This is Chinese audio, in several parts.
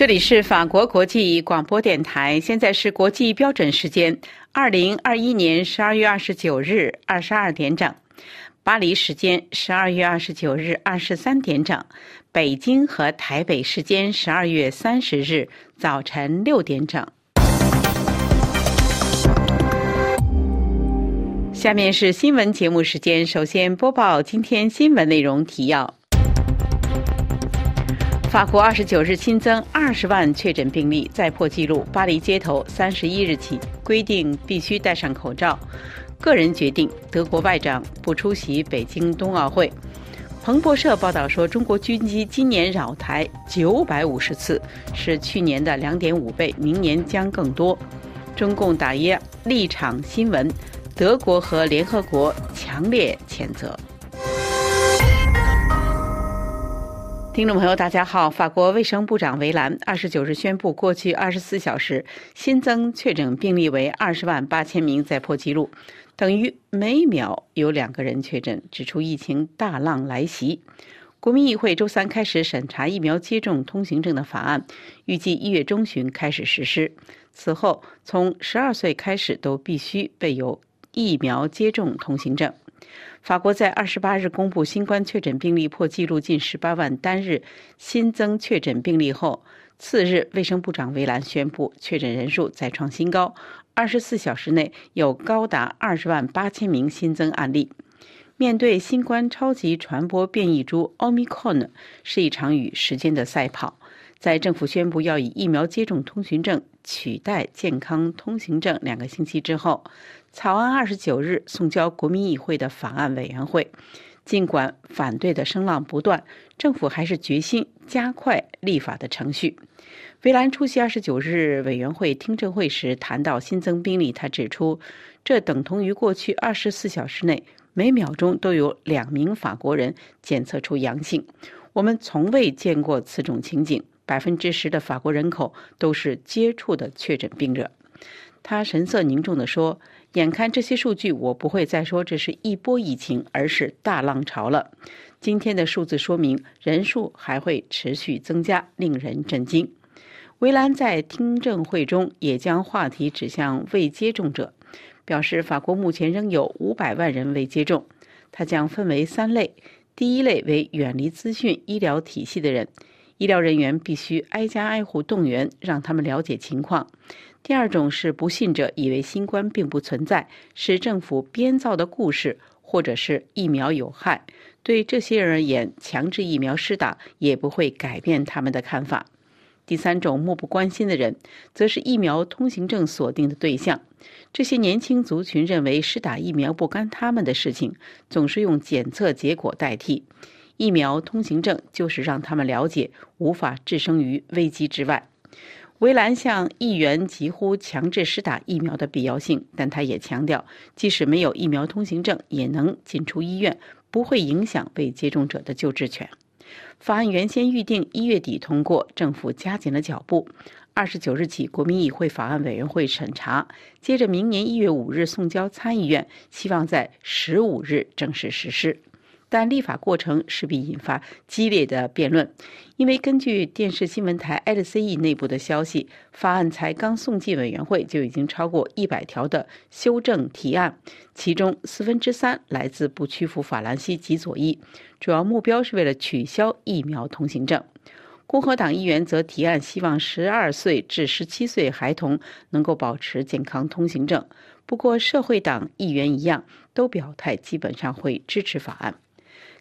这里是法国国际广播电台，现在是国际标准时间，二零二一年十二月二十九日二十二点整，巴黎时间十二月二十九日二十三点整，北京和台北时间十二月三十日早晨六点整。下面是新闻节目时间，首先播报今天新闻内容提要。法国二十九日新增二十万确诊病例，再破纪录。巴黎街头三十一日起规定必须戴上口罩。个人决定，德国外长不出席北京冬奥会。彭博社报道说，中国军机今年扰台九百五十次，是去年的两点五倍，明年将更多。中共打压立场新闻，德国和联合国强烈谴责。听众朋友，大家好。法国卫生部长维兰二十九日宣布，过去二十四小时新增确诊病例为二十万八千名，再破纪录，等于每秒有两个人确诊，指出疫情大浪来袭。国民议会周三开始审查疫苗接种通行证的法案，预计一月中旬开始实施。此后，从十二岁开始都必须备有疫苗接种通行证。法国在二十八日公布新冠确诊病例破纪录近十八万单日新增确诊病例后，次日，卫生部长维兰宣布确诊人数再创新高，二十四小时内有高达二十万八千名新增案例。面对新冠超级传播变异株奥密克戎，是一场与时间的赛跑。在政府宣布要以疫苗接种通行证取代健康通行证两个星期之后，草案二十九日送交国民议会的法案委员会。尽管反对的声浪不断，政府还是决心加快立法的程序。维兰出席二十九日委员会听证会时谈到新增病例，他指出，这等同于过去二十四小时内每秒钟都有两名法国人检测出阳性。我们从未见过此种情景。百分之十的法国人口都是接触的确诊病者。他神色凝重地说：“眼看这些数据，我不会再说这是一波疫情，而是大浪潮了。今天的数字说明人数还会持续增加，令人震惊。”维兰在听证会中也将话题指向未接种者，表示法国目前仍有五百万人未接种。他将分为三类：第一类为远离资讯医疗体系的人。医疗人员必须挨家挨户动员，让他们了解情况。第二种是不信者以为新冠并不存在，是政府编造的故事，或者是疫苗有害。对这些人而言，强制疫苗施打也不会改变他们的看法。第三种漠不关心的人，则是疫苗通行证锁定的对象。这些年轻族群认为施打疫苗不干他们的事情，总是用检测结果代替。疫苗通行证就是让他们了解无法置身于危机之外。维兰向议员疾呼强制施打疫苗的必要性，但他也强调，即使没有疫苗通行证，也能进出医院，不会影响被接种者的救治权。法案原先预定一月底通过，政府加紧了脚步，二十九日起国民议会法案委员会审查，接着明年一月五日送交参议院，希望在十五日正式实施。但立法过程势必引发激烈的辩论，因为根据电视新闻台 LCE 内部的消息，法案才刚送进委员会，就已经超过一百条的修正提案，其中四分之三来自不屈服法兰西及左翼，主要目标是为了取消疫苗通行证。共和党议员则提案，希望十二岁至十七岁孩童能够保持健康通行证。不过，社会党议员一样都表态，基本上会支持法案。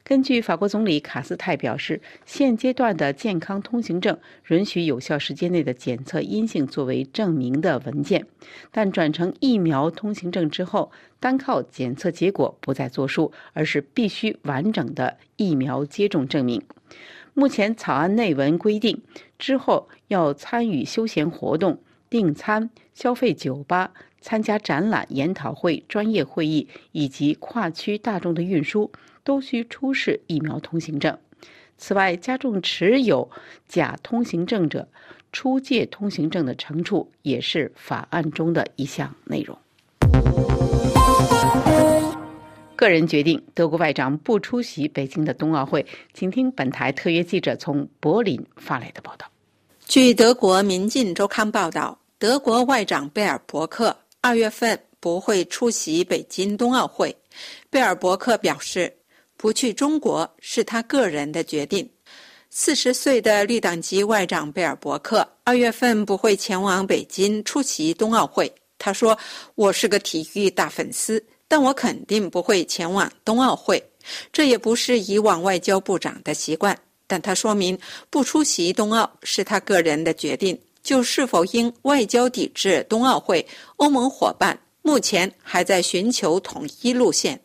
根据法国总理卡斯泰表示，现阶段的健康通行证允许有效时间内的检测阴性作为证明的文件，但转成疫苗通行证之后，单靠检测结果不再作数，而是必须完整的疫苗接种证明。目前草案内文规定，之后要参与休闲活动、订餐、消费酒吧、参加展览、研讨会、专业会议以及跨区大众的运输。都需出示疫苗通行证。此外，加重持有假通行证者出借通行证的惩处，也是法案中的一项内容。个人决定，德国外长不出席北京的冬奥会。请听本台特约记者从柏林发来的报道。据德国《民进周刊》报道，德国外长贝尔伯克二月份不会出席北京冬奥会。贝尔伯克表示，不去中国是他个人的决定。四十岁的绿党籍外长贝尔伯克二月份不会前往北京出席冬奥会。他说：“我是个体育大粉丝，但我肯定不会前往冬奥会。这也不是以往外交部长的习惯。”但他说明，不出席冬奥是他个人的决定。就是否应外交抵制冬奥会，欧盟伙伴目前还在寻求统一路线。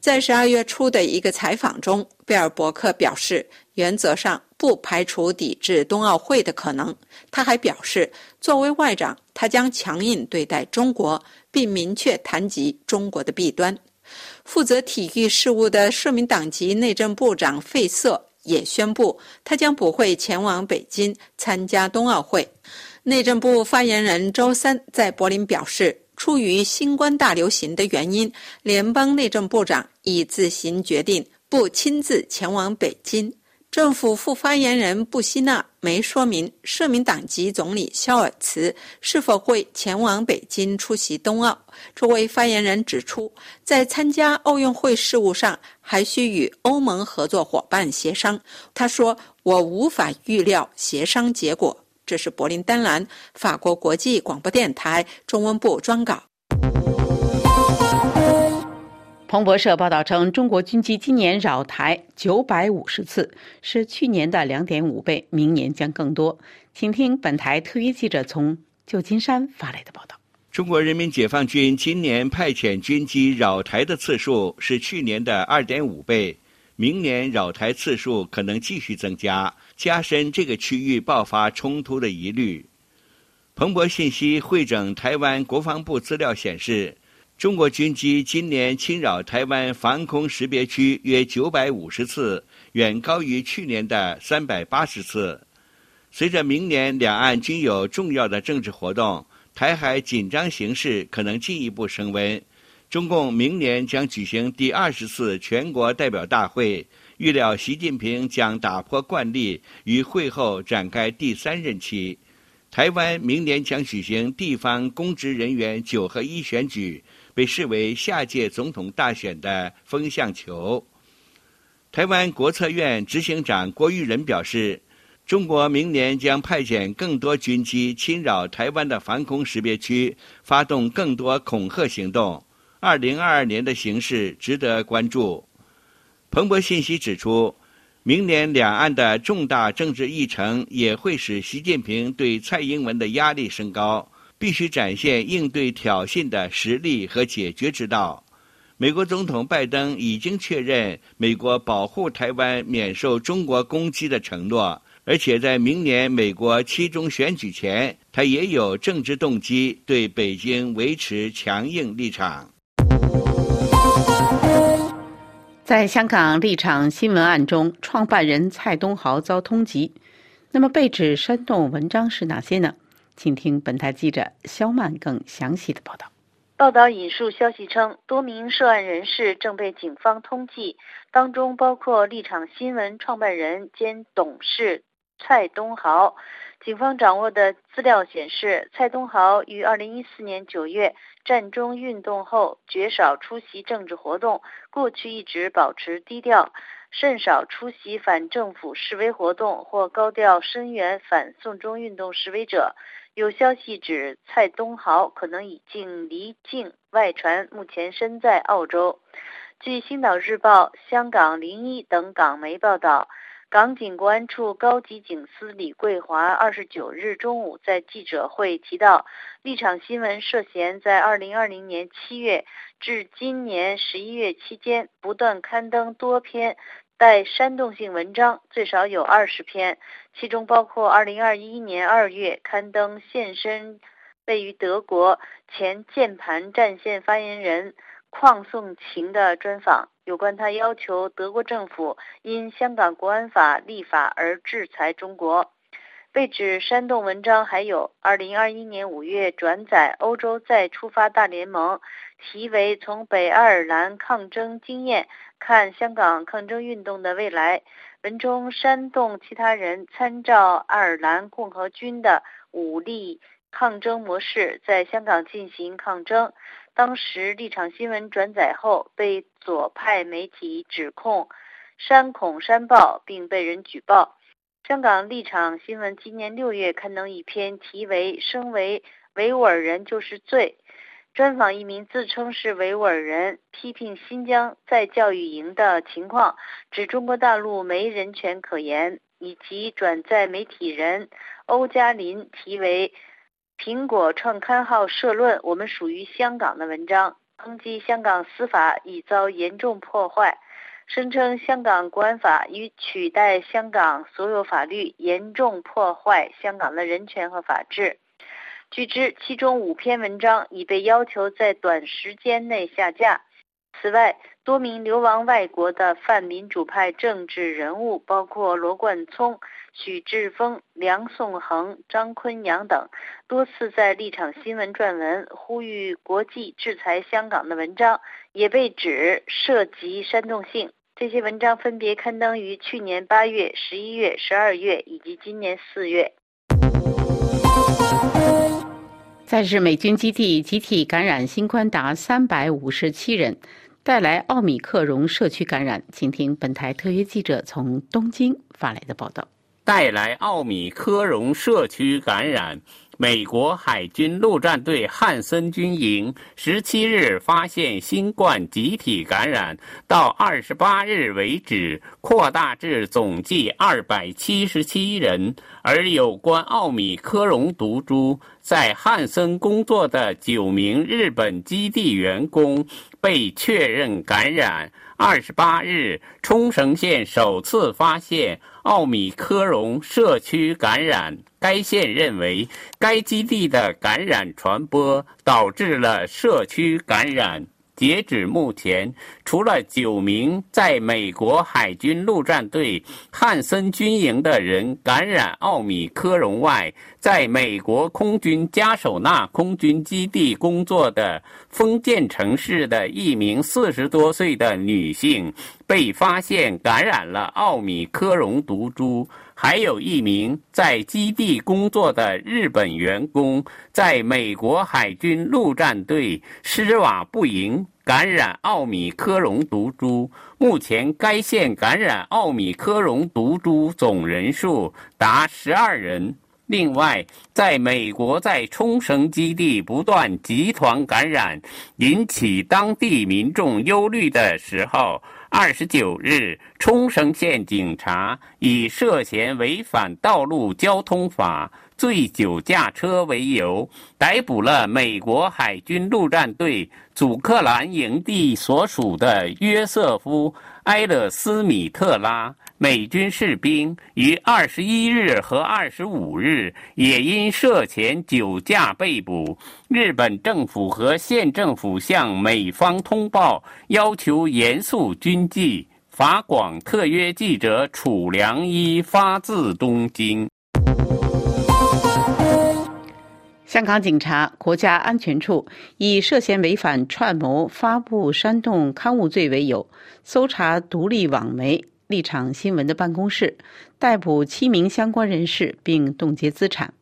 在十二月初的一个采访中，贝尔伯克表示，原则上不排除抵制冬奥会的可能。他还表示，作为外长，他将强硬对待中国，并明确谈及中国的弊端。负责体育事务的社民党籍内政部长费瑟。也宣布，他将不会前往北京参加冬奥会。内政部发言人周三在柏林表示，出于新冠大流行的原因，联邦内政部长已自行决定不亲自前往北京。政府副发言人布希纳没说明社民党籍总理肖尔茨是否会前往北京出席冬奥。这位发言人指出，在参加奥运会事务上，还需与欧盟合作伙伴协商。他说：“我无法预料协商结果。”这是柏林丹兰法国国际广播电台中文部专稿。彭博社报道称，中国军机今年扰台九百五十次，是去年的两点五倍，明年将更多。请听本台特约记者从旧金山发来的报道：中国人民解放军今年派遣军机扰台的次数是去年的二点五倍，明年扰台次数可能继续增加，加深这个区域爆发冲突的疑虑。彭博信息会整台湾国防部资料显示。中国军机今年侵扰台湾防空识别区约九百五十次，远高于去年的三百八十次。随着明年两岸均有重要的政治活动，台海紧张形势可能进一步升温。中共明年将举行第二十次全国代表大会，预料习近平将打破惯例，于会后展开第三任期。台湾明年将举行地方公职人员九合一选举。被视为下届总统大选的风向球。台湾国策院执行长郭玉仁表示，中国明年将派遣更多军机侵扰台湾的防空识别区，发动更多恐吓行动。二零二二年的形势值得关注。彭博信息指出，明年两岸的重大政治议程也会使习近平对蔡英文的压力升高。必须展现应对挑衅的实力和解决之道。美国总统拜登已经确认美国保护台湾免受中国攻击的承诺，而且在明年美国期中选举前，他也有政治动机对北京维持强硬立场。在香港立场新闻案中，创办人蔡东豪遭通缉，那么被指煽动文章是哪些呢？请听本台记者肖曼更详细的报道。报道引述消息称，多名涉案人士正被警方通缉，当中包括立场新闻创办人兼董事蔡东豪。警方掌握的资料显示，蔡东豪于2014年9月战中运动后绝少出席政治活动，过去一直保持低调。甚少出席反政府示威活动或高调声援反送中运动示威者。有消息指，蔡东豪可能已经离境外传，目前身在澳洲。据《星岛日报》、香港零一等港媒报道，港警国安处高级警司李桂华二十九日中午在记者会提到，立场新闻涉嫌在二零二零年七月。至今年十一月期间，不断刊登多篇带煽动性文章，最少有二十篇，其中包括二零二一年二月刊登现身位于德国前键盘战线发言人邝颂晴的专访，有关他要求德国政府因香港国安法立法而制裁中国。被指煽动文章还有2021年5月转载《欧洲再出发大联盟》，题为《从北爱尔兰抗争经验看香港抗争运动的未来》文中煽动其他人参照爱尔兰共和军的武力抗争模式，在香港进行抗争。当时立场新闻转载后，被左派媒体指控煽恐煽暴，并被人举报。香港立场新闻今年六月刊登一篇题为“身为维吾尔人就是罪”，专访一名自称是维吾尔人，批评新疆在教育营的情况，指中国大陆没人权可言，以及转载媒体人欧嘉林题为“苹果创刊号社论：我们属于香港”的文章，抨击香港司法已遭严重破坏。声称香港国安法与取代香港所有法律，严重破坏香港的人权和法治。据知，其中五篇文章已被要求在短时间内下架。此外，多名流亡外国的泛民主派政治人物，包括罗冠聪、许志峰、梁颂恒、张坤阳等，多次在立场新闻撰文呼吁国际制裁香港的文章，也被指涉及煽动性。这些文章分别刊登于去年八月、十一月、十二月以及今年四月。在日美军基地集体感染新冠达三百五十七人，带来奥米克戎社区感染。请听本台特约记者从东京发来的报道：带来奥米克戎社区感染。美国海军陆战队汉森军营十七日发现新冠集体感染，到二十八日为止扩大至总计二百七十七人。而有关奥米克戎毒株在汉森工作的九名日本基地员工被确认感染。二十八日，冲绳县首次发现奥米克戎社区感染。该县认为，该基地的感染传播导致了社区感染。截止目前，除了九名在美国海军陆战队汉森军营的人感染奥米克戎外，在美国空军加手纳空军基地工作的封建城市的一名四十多岁的女性被发现感染了奥米克戎毒株。还有一名在基地工作的日本员工，在美国海军陆战队施瓦布营感染奥米克戎毒株。目前，该县感染奥米克戎毒株总人数达十二人。另外，在美国在冲绳基地不断集团感染，引起当地民众忧虑的时候。二十九日，冲绳县警察以涉嫌违反道路交通法、醉酒驾车为由，逮捕了美国海军陆战队祖克兰营地所属的约瑟夫·埃勒斯米特拉。美军士兵于二十一日和二十五日也因涉嫌酒驾被捕。日本政府和县政府向美方通报，要求严肃军纪。法广特约记者楚良一发自东京。香港警察国家安全处以涉嫌违反串谋发布煽动刊物罪为由，搜查独立网媒。立场新闻的办公室逮捕七名相关人士，并冻结资产。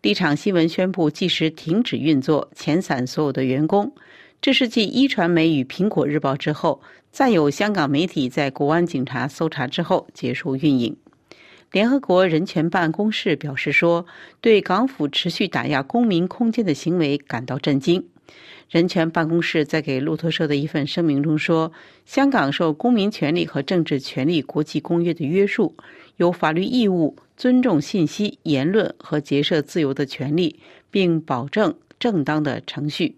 立场新闻宣布即时停止运作，遣散所有的员工。这是继一传媒与苹果日报之后，再有香港媒体在国安警察搜查之后结束运营。联合国人权办公室表示说，对港府持续打压公民空间的行为感到震惊。人权办公室在给路透社的一份声明中说：“香港受《公民权利和政治权利国际公约》的约束，有法律义务尊重信息、言论和结社自由的权利，并保证正当的程序。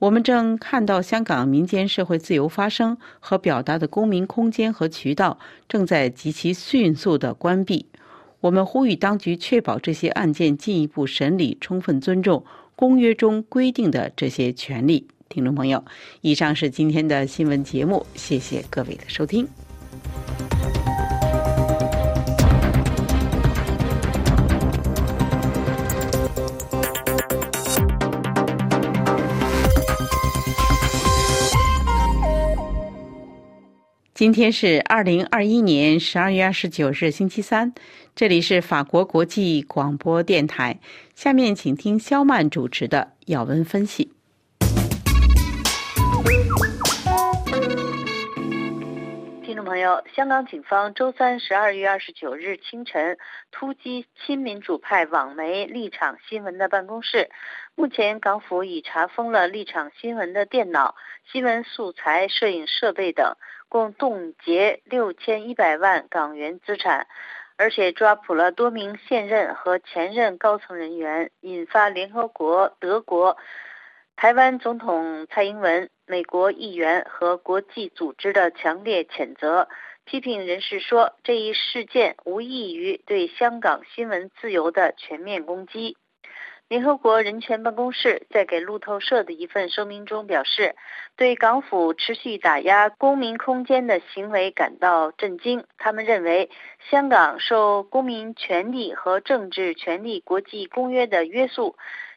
我们正看到香港民间社会自由发声和表达的公民空间和渠道正在极其迅速的关闭。我们呼吁当局确保这些案件进一步审理，充分尊重。”公约中规定的这些权利听众朋友。以上是今天的新闻节目谢谢各位的收听。今天是二零二一年十二月二十九日星期三这里是法国国际广播电台。下面请听肖曼主持的要闻分析。听众朋友，香港警方周三十二月二十九日清晨突击亲民主派网媒立场新闻的办公室。目前，港府已查封了立场新闻的电脑、新闻素材、摄影设备等。共冻结六千一百万港元资产，而且抓捕了多名现任和前任高层人员，引发联合国、德国、台湾总统蔡英文、美国议员和国际组织的强烈谴责。批评人士说，这一事件无异于对香港新闻自由的全面攻击。联合国人权办公室在给路透社的一份声明中表示，对港府持续打压公民空间的行为感到震惊。他们认为，香港受《公民权利和政治权利国际公约》的约束，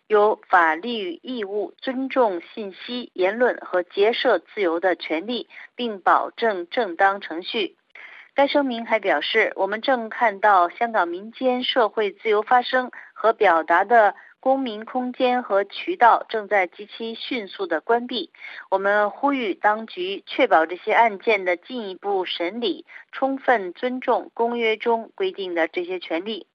有法律义务尊重信息、言论和结社自由的权利，并保证正当程序。该声明还表示，我们正看到香港民间社会自由发声和表达的。公民空间和渠道正在极其迅速的关闭。我们呼吁当局确保这些案件的进一步审理充分尊重公约中规定的这些权利。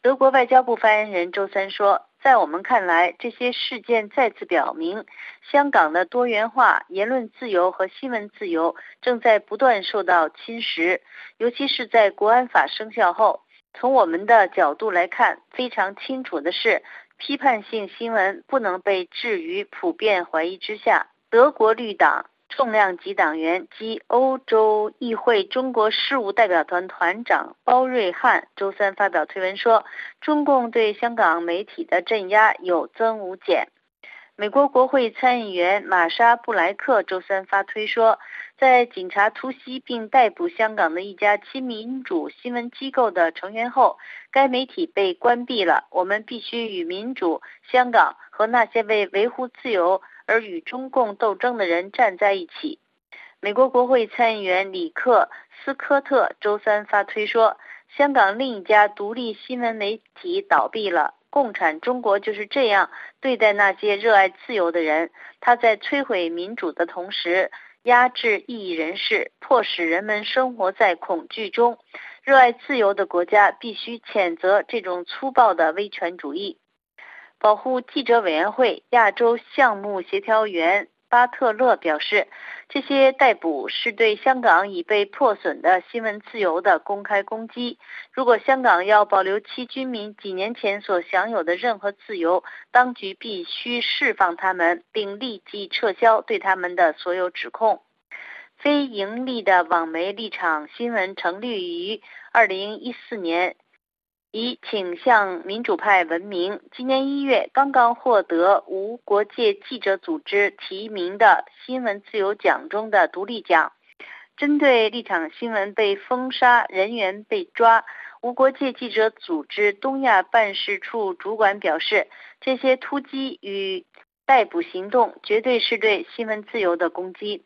德国外交部发言人周三说：“在我们看来，这些事件再次表明，香港的多元化、言论自由和新闻自由正在不断受到侵蚀，尤其是在国安法生效后。从我们的角度来看，非常清楚的是。”批判性新闻不能被置于普遍怀疑之下。德国绿党重量级党员及欧洲议会中国事务代表团团长包瑞汉周三发表推文说：“中共对香港媒体的镇压有增无减。”美国国会参议员玛莎布莱克周三发推说。在警察突袭并逮捕香港的一家亲民主新闻机构的成员后，该媒体被关闭了。我们必须与民主香港和那些为维护自由而与中共斗争的人站在一起。美国国会参议员里克斯科特周三发推说，香港另一家独立新闻媒体倒闭了。共产中国就是这样对待那些热爱自由的人，他在摧毁民主的同时。压制异议人士，迫使人们生活在恐惧中。热爱自由的国家必须谴责这种粗暴的威权主义。保护记者委员会亚洲项目协调员。巴特勒表示，这些逮捕是对香港已被破损的新闻自由的公开攻击。如果香港要保留其居民几年前所享有的任何自由，当局必须释放他们，并立即撤销对他们的所有指控。非盈利的网媒立场新闻成立于二零一四年。以倾向民主派闻名。今年一月，刚刚获得无国界记者组织提名的新闻自由奖中的独立奖，针对立场新闻被封杀、人员被抓，无国界记者组织东亚办事处主管表示，这些突击与逮捕行动绝对是对新闻自由的攻击。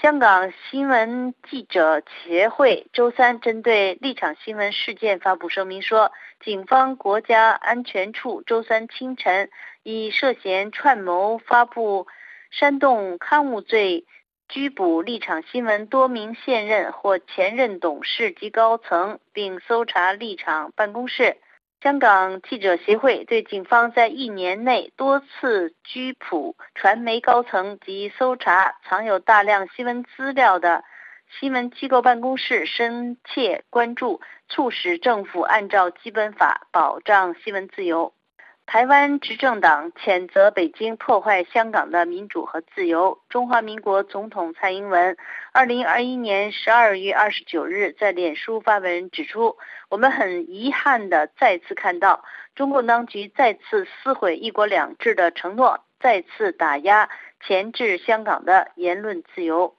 香港新闻记者协会周三针对立场新闻事件发布声明说，警方国家安全处周三清晨以涉嫌串谋发布煽动刊物罪拘捕立场新闻多名现任或前任董事及高层，并搜查立场办公室。香港记者协会对警方在一年内多次拘捕传媒高层及搜查藏有大量新闻资料的新闻机构办公室深切关注，促使政府按照基本法保障新闻自由。台湾执政党谴责北京破坏香港的民主和自由。中华民国总统蔡英文二零二一年十二月二十九日在脸书发文指出：“我们很遗憾地再次看到中共当局再次撕毁‘一国两制’的承诺，再次打压、钳制香港的言论自由。”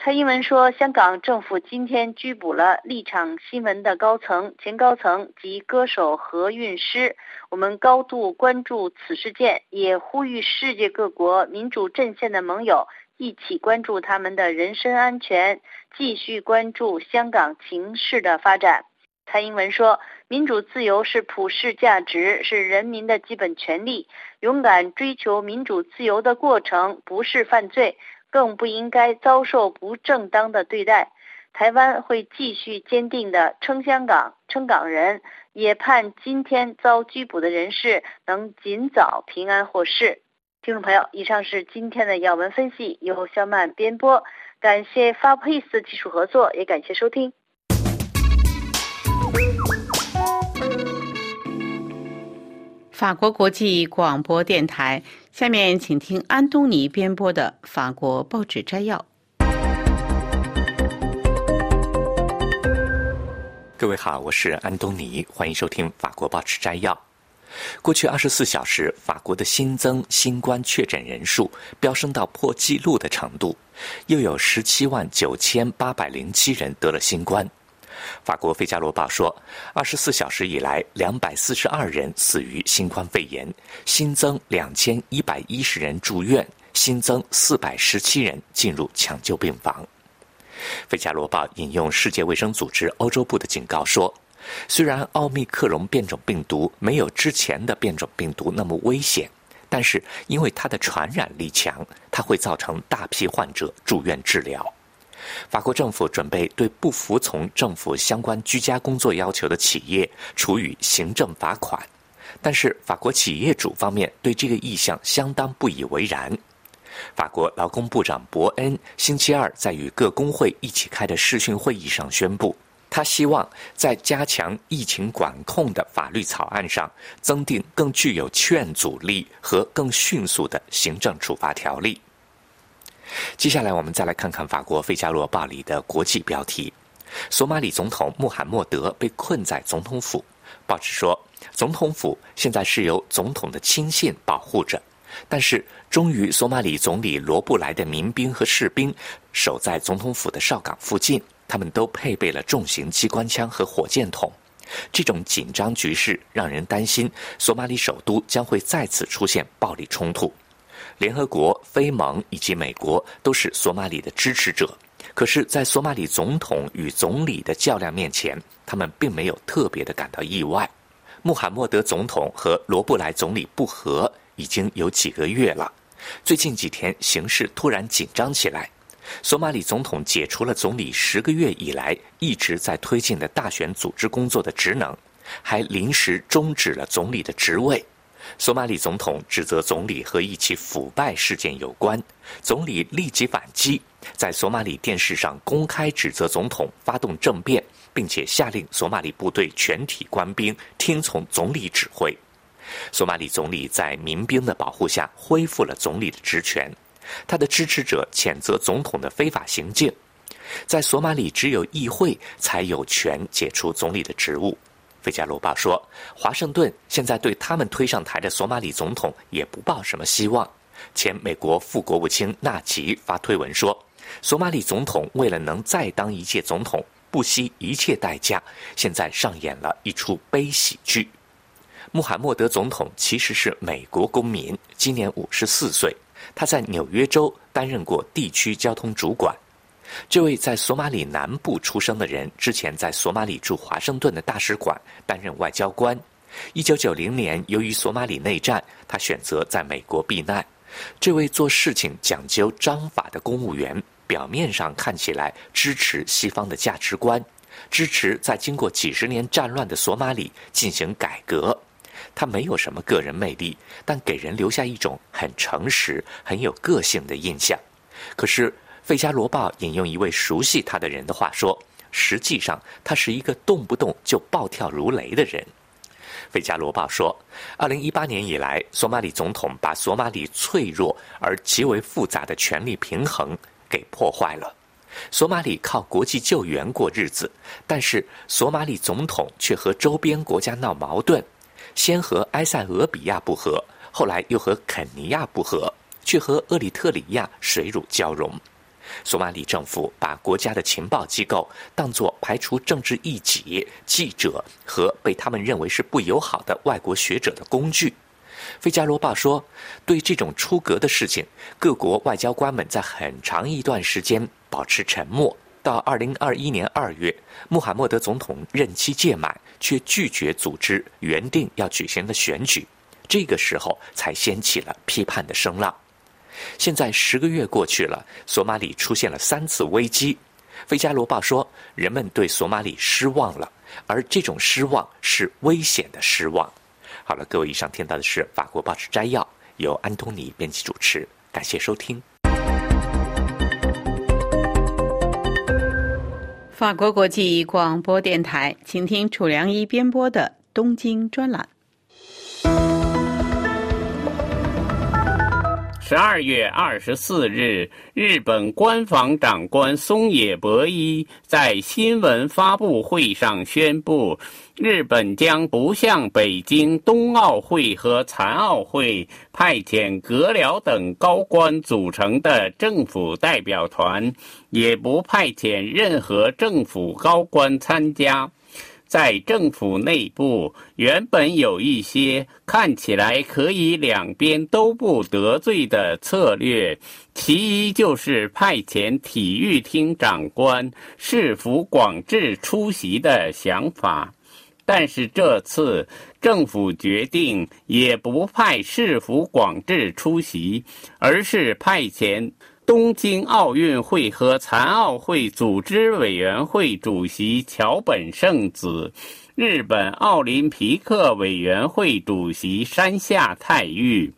蔡英文说：“香港政府今天拘捕了立场新闻的高层、前高层及歌手何韵诗。我们高度关注此事件，也呼吁世界各国民主阵线的盟友一起关注他们的人身安全，继续关注香港情势的发展。蔡英文说：“民主自由是普世价值，是人民的基本权利。勇敢追求民主自由的过程不是犯罪，更不应该遭受不正当的对待。台湾会继续坚定地撑香港、撑港人，也盼今天遭拘捕的人士能尽早平安获释。”听众朋友，以上是今天的要闻分析，由肖曼编播。感谢 FabPace 技术合作，也感谢收听。法国国际广播电台，下面请听安东尼编播的法国报纸摘要。各位好，我是安东尼，欢迎收听法国报纸摘要。过去二十四小时，法国的新增新冠确诊人数飙升到破纪录的程度，又有十七万九千八百零七人得了新冠。法国《费加罗报》说，二十四小时以来，两百四十二人死于新冠肺炎，新增两千一百一十人住院，新增四百十七人进入抢救病房。《费加罗报》引用世界卫生组织欧洲部的警告说，虽然奥密克戎变种病毒没有之前的变种病毒那么危险，但是因为它的传染力强，它会造成大批患者住院治疗。法国政府准备对不服从政府相关居家工作要求的企业处以行政罚款，但是法国企业主方面对这个意向相当不以为然。法国劳工部长伯恩星期二在与各工会一起开的视讯会议上宣布，他希望在加强疫情管控的法律草案上增订更具有劝阻力和更迅速的行政处罚条例。接下来，我们再来看看法国《费加罗报》里的国际标题：索马里总统穆罕默德被困在总统府。报纸说，总统府现在是由总统的亲信保护着，但是忠于索马里总理罗布莱的民兵和士兵守在总统府的哨岗附近，他们都配备了重型机关枪和火箭筒。这种紧张局势让人担心，索马里首都将会再次出现暴力冲突。联合国、非盟以及美国都是索马里的支持者，可是，在索马里总统与总理的较量面前，他们并没有特别的感到意外。穆罕默德总统和罗布莱总理不和已经有几个月了，最近几天形势突然紧张起来。索马里总统解除了总理十个月以来一直在推进的大选组织工作的职能，还临时终止了总理的职位。索马里总统指责总理和一起腐败事件有关，总理立即反击，在索马里电视上公开指责总统发动政变，并且下令索马里部队全体官兵听从总理指挥。索马里总理在民兵的保护下恢复了总理的职权，他的支持者谴责总统的非法行径。在索马里，只有议会才有权解除总理的职务。费加罗报说，华盛顿现在对他们推上台的索马里总统也不抱什么希望。前美国副国务卿纳吉发推文说，索马里总统为了能再当一届总统，不惜一切代价，现在上演了一出悲喜剧。穆罕默德总统其实是美国公民，今年五十四岁，他在纽约州担任过地区交通主管。这位在索马里南部出生的人，之前在索马里驻华盛顿的大使馆担任外交官。一九九零年，由于索马里内战，他选择在美国避难。这位做事情讲究章法的公务员，表面上看起来支持西方的价值观，支持在经过几十年战乱的索马里进行改革。他没有什么个人魅力，但给人留下一种很诚实、很有个性的印象。可是。《费加罗报》引用一位熟悉他的人的话说：“实际上，他是一个动不动就暴跳如雷的人。”《费加罗报》说，二零一八年以来，索马里总统把索马里脆弱而极为复杂的权力平衡给破坏了。索马里靠国际救援过日子，但是索马里总统却和周边国家闹矛盾，先和埃塞俄比亚不和，后来又和肯尼亚不和，却和厄里特里亚水乳交融。索马里政府把国家的情报机构当作排除政治异己、记者和被他们认为是不友好的外国学者的工具。《费加罗报》说，对这种出格的事情，各国外交官们在很长一段时间保持沉默。到二零二一年二月，穆罕默德总统任期届满，却拒绝组织原定要举行的选举，这个时候才掀起了批判的声浪。现在十个月过去了，索马里出现了三次危机。《费加罗报》说，人们对索马里失望了，而这种失望是危险的失望。好了，各位，以上听到的是法国报纸摘要，由安东尼编辑主持，感谢收听。法国国际广播电台，请听楚良一编播的东京专栏。十二月二十四日，日本官房长官松野博一在新闻发布会上宣布，日本将不向北京冬奥会和残奥会派遣阁僚等高官组成的政府代表团。也不派遣任何政府高官参加。在政府内部，原本有一些看起来可以两边都不得罪的策略。其一就是派遣体育厅长官市府广治出席的想法，但是这次政府决定也不派市府广治出席，而是派遣。东京奥运会和残奥会组织委员会主席桥本圣子，日本奥林匹克委员会主席山下泰裕。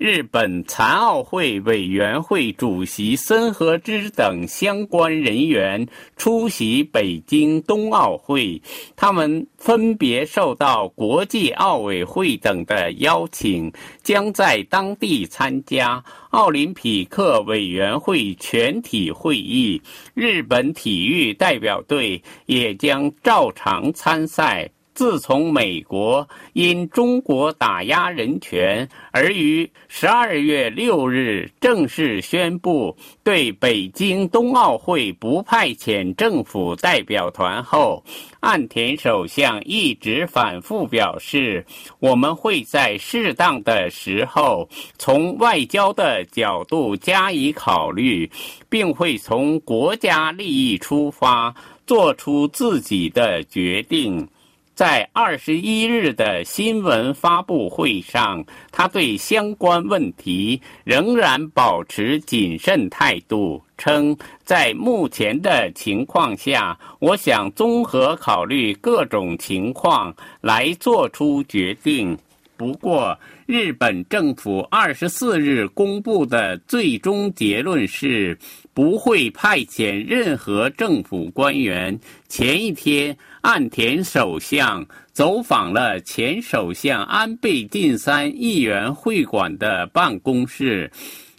日本残奥会委员会主席森和之等相关人员出席北京冬奥会，他们分别受到国际奥委会等的邀请，将在当地参加奥林匹克委员会全体会议。日本体育代表队也将照常参赛。自从美国因中国打压人权而于十二月六日正式宣布对北京冬奥会不派遣政府代表团后，岸田首相一直反复表示，我们会在适当的时候从外交的角度加以考虑，并会从国家利益出发做出自己的决定。在二十一日的新闻发布会上，他对相关问题仍然保持谨慎态度，称在目前的情况下，我想综合考虑各种情况来做出决定。不过，日本政府二十四日公布的最终结论是不会派遣任何政府官员。前一天。岸田首相走访了前首相安倍晋三议员会馆的办公室。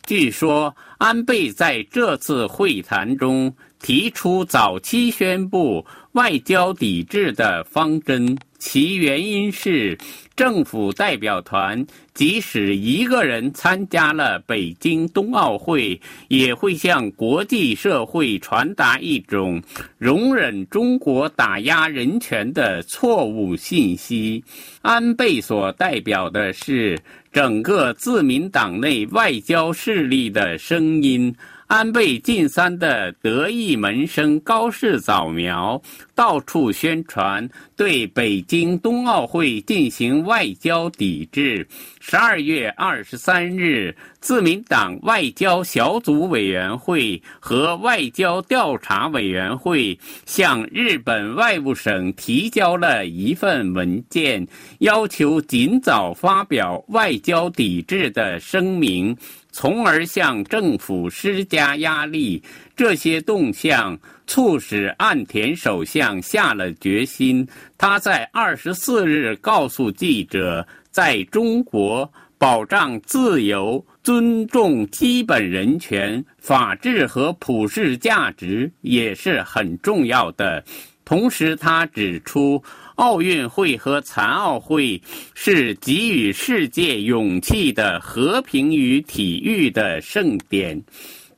据说，安倍在这次会谈中提出早期宣布外交抵制的方针，其原因是。政府代表团即使一个人参加了北京冬奥会，也会向国际社会传达一种容忍中国打压人权的错误信息。安倍所代表的是整个自民党内外交势力的声音。安倍晋三的得意门生高市早苗到处宣传对北京冬奥会进行外交抵制。十二月二十三日，自民党外交小组委员会和外交调查委员会向日本外务省提交了一份文件，要求尽早发表外交抵制的声明。从而向政府施加压力，这些动向促使岸田首相下了决心。他在二十四日告诉记者，在中国保障自由、尊重基本人权、法治和普世价值也是很重要的。同时，他指出。奥运会和残奥会是给予世界勇气的和平与体育的盛典，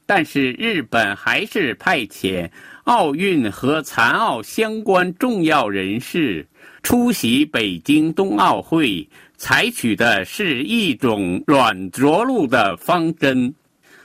但是日本还是派遣奥运和残奥相关重要人士出席北京冬奥会。采取的是一种软着陆的方针。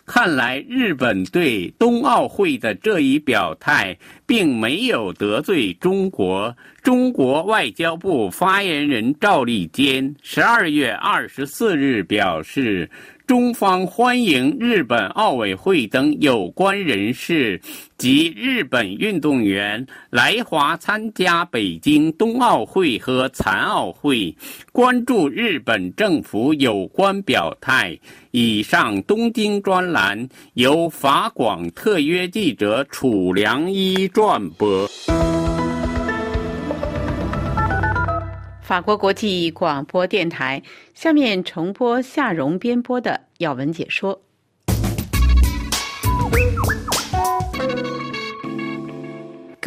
看来，日本对冬奥会的这一表态，并没有得罪中国。中国外交部发言人赵立坚十二月二十四日表示。中方欢迎日本奥委会等有关人士及日本运动员来华参加北京冬奥会和残奥会，关注日本政府有关表态。以上东京专栏由法广特约记者楚良一转播。法国国际广播电台，下面重播夏荣编播的要闻解说。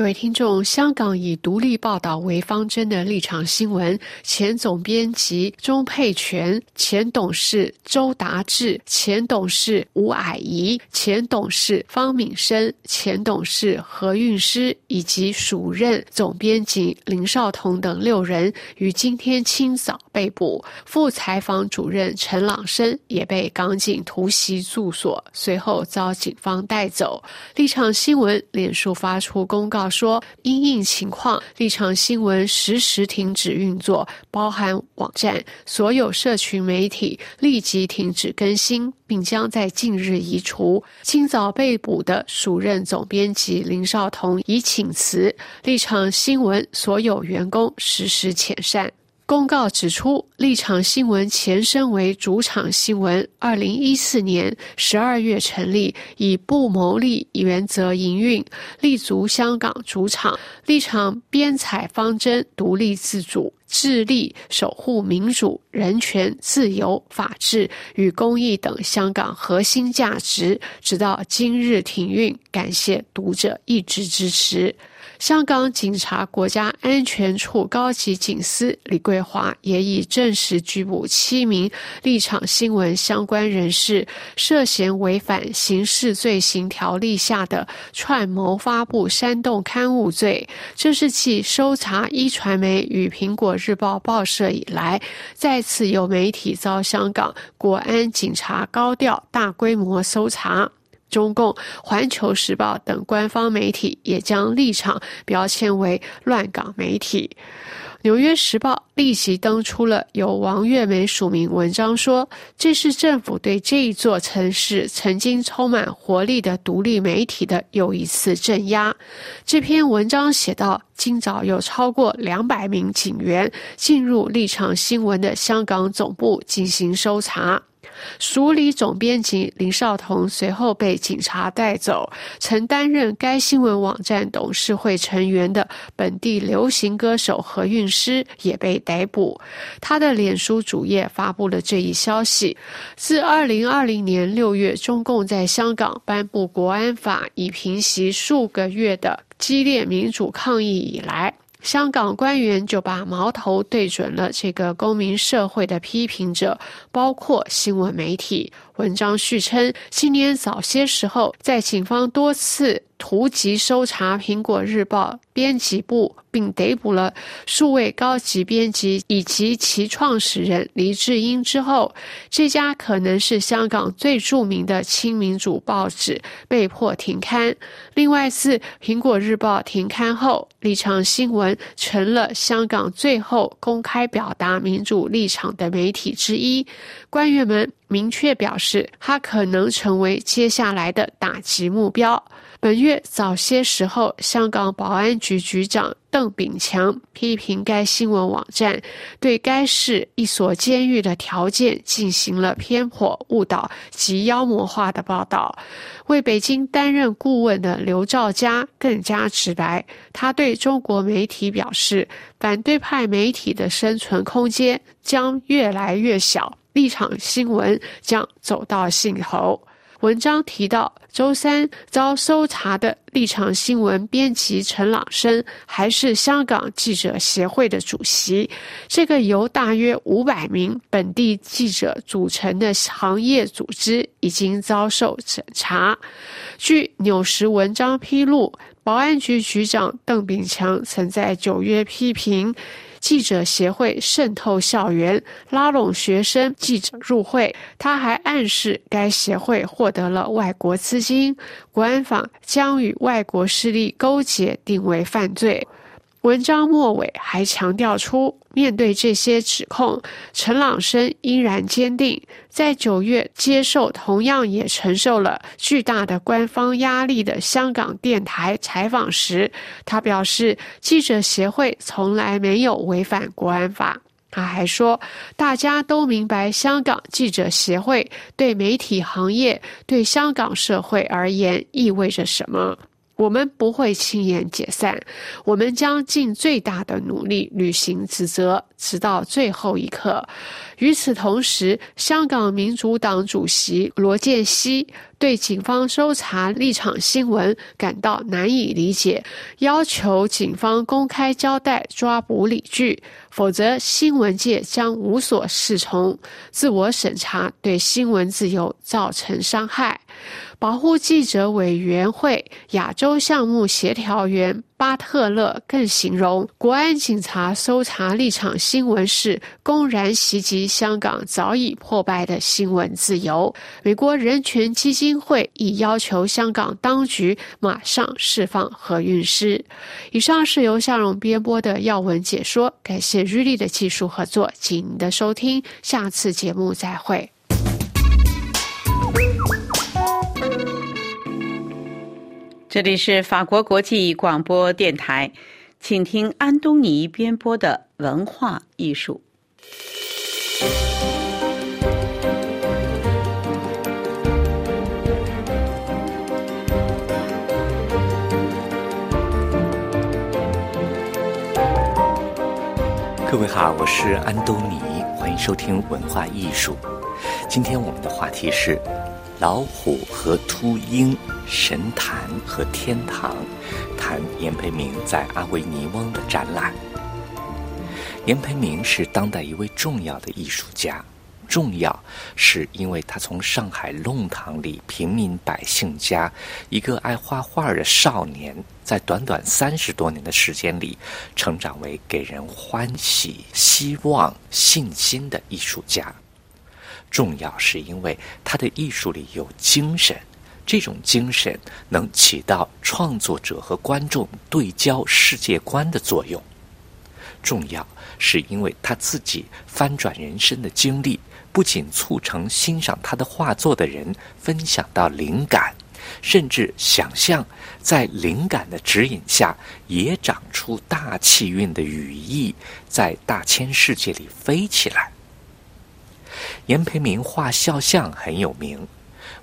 各位听众，香港以独立报道为方针的立场新闻前总编辑钟佩全、前董事周达志、前董事吴霭仪、前董事方敏生、前董事何韵诗以及署任总编辑林少彤等六人于今天清早被捕。副采访主任陈朗生也被港警突袭住所，随后遭警方带走。立场新闻脸书发出公告。说因应情况，立场新闻实时停止运作，包含网站，所有社群媒体立即停止更新，并将在近日移除。今早被捕的署任总编辑林少彤已请辞，立场新闻所有员工实时遣散。公告指出，立场新闻前身为主场新闻，二零一四年十二月成立，以不牟利原则营运，立足香港主场。立场编采方针独立自主，致力守护民主、人权、自由、法治与公益等香港核心价值，直到今日停运。感谢读者一直支持。香港警察国家安全处高级警司李桂华也已正式拘捕七名立场新闻相关人士，涉嫌违反刑事罪行条例下的串谋发布煽动刊物罪。这是继搜查一传媒与苹果日报报社以来，再次有媒体遭香港国安警察高调大规模搜查。中共《环球时报》等官方媒体也将立场标签为“乱港媒体”。《纽约时报》立即登出了由王月梅署名文章，说这是政府对这一座城市曾经充满活力的独立媒体的又一次镇压。这篇文章写道：今早有超过两百名警员进入立场新闻的香港总部进行搜查。署理总编辑林少彤随后被警察带走。曾担任该新闻网站董事会成员的本地流行歌手何韵诗也被逮捕。他的脸书主页发布了这一消息。自二零二零年六月中共在香港颁布国安法，以平息数个月的激烈民主抗议以来。香港官员就把矛头对准了这个公民社会的批评者，包括新闻媒体。文章续称，今年早些时候，在警方多次。突击搜查《苹果日报》编辑部，并逮捕了数位高级编辑以及其创始人黎智英之后，这家可能是香港最著名的亲民主报纸被迫停刊。另外，自《苹果日报》停刊后，立场新闻成了香港最后公开表达民主立场的媒体之一。官员们明确表示，它可能成为接下来的打击目标。本月早些时候，香港保安局局长邓炳强批评该新闻网站对该市一所监狱的条件进行了偏颇、误导及妖魔化的报道。为北京担任顾问的刘兆佳更加直白，他对中国媒体表示，反对派媒体的生存空间将越来越小，立场新闻将走到尽头。文章提到，周三遭搜查的立场新闻编辑陈朗生还是香港记者协会的主席。这个由大约五百名本地记者组成的行业组织已经遭受审查。据纽时文章披露，保安局局长邓炳强曾在九月批评记者协会渗透校园、拉拢学生记者入会。他还暗示该协会获得了外国资金，国安法将与外国势力勾结，定为犯罪。文章末尾还强调出，面对这些指控，陈朗生依然坚定。在九月接受同样也承受了巨大的官方压力的香港电台采访时，他表示，记者协会从来没有违反国安法。他还说，大家都明白香港记者协会对媒体行业、对香港社会而言意味着什么。我们不会轻言解散，我们将尽最大的努力履行职责，直到最后一刻。与此同时，香港民主党主席罗建熙对警方搜查立场新闻感到难以理解，要求警方公开交代抓捕理据，否则新闻界将无所适从。自我审查对新闻自由造成伤害。保护记者委员会亚洲项目协调员巴特勒更形容，国安警察搜查立场新闻是公然袭击香港早已破败的新闻自由。美国人权基金会已要求香港当局马上释放何韵诗。以上是由夏荣编播的要闻解说，感谢日丽的技术合作，请您的收听，下次节目再会。这里是法国国际广播电台，请听安东尼编播的文化艺术。各位好，我是安东尼，欢迎收听文化艺术。今天我们的话题是。老虎和秃鹰，神坛和天堂，谈严培明在阿维尼翁的展览。严培明是当代一位重要的艺术家，重要是因为他从上海弄堂里平民百姓家一个爱画画的少年，在短短三十多年的时间里，成长为给人欢喜、希望、信心的艺术家。重要是因为他的艺术里有精神，这种精神能起到创作者和观众对焦世界观的作用。重要是因为他自己翻转人生的经历，不仅促成欣赏他的画作的人分享到灵感，甚至想象在灵感的指引下，也长出大气运的羽翼，在大千世界里飞起来。严培明画肖像很有名。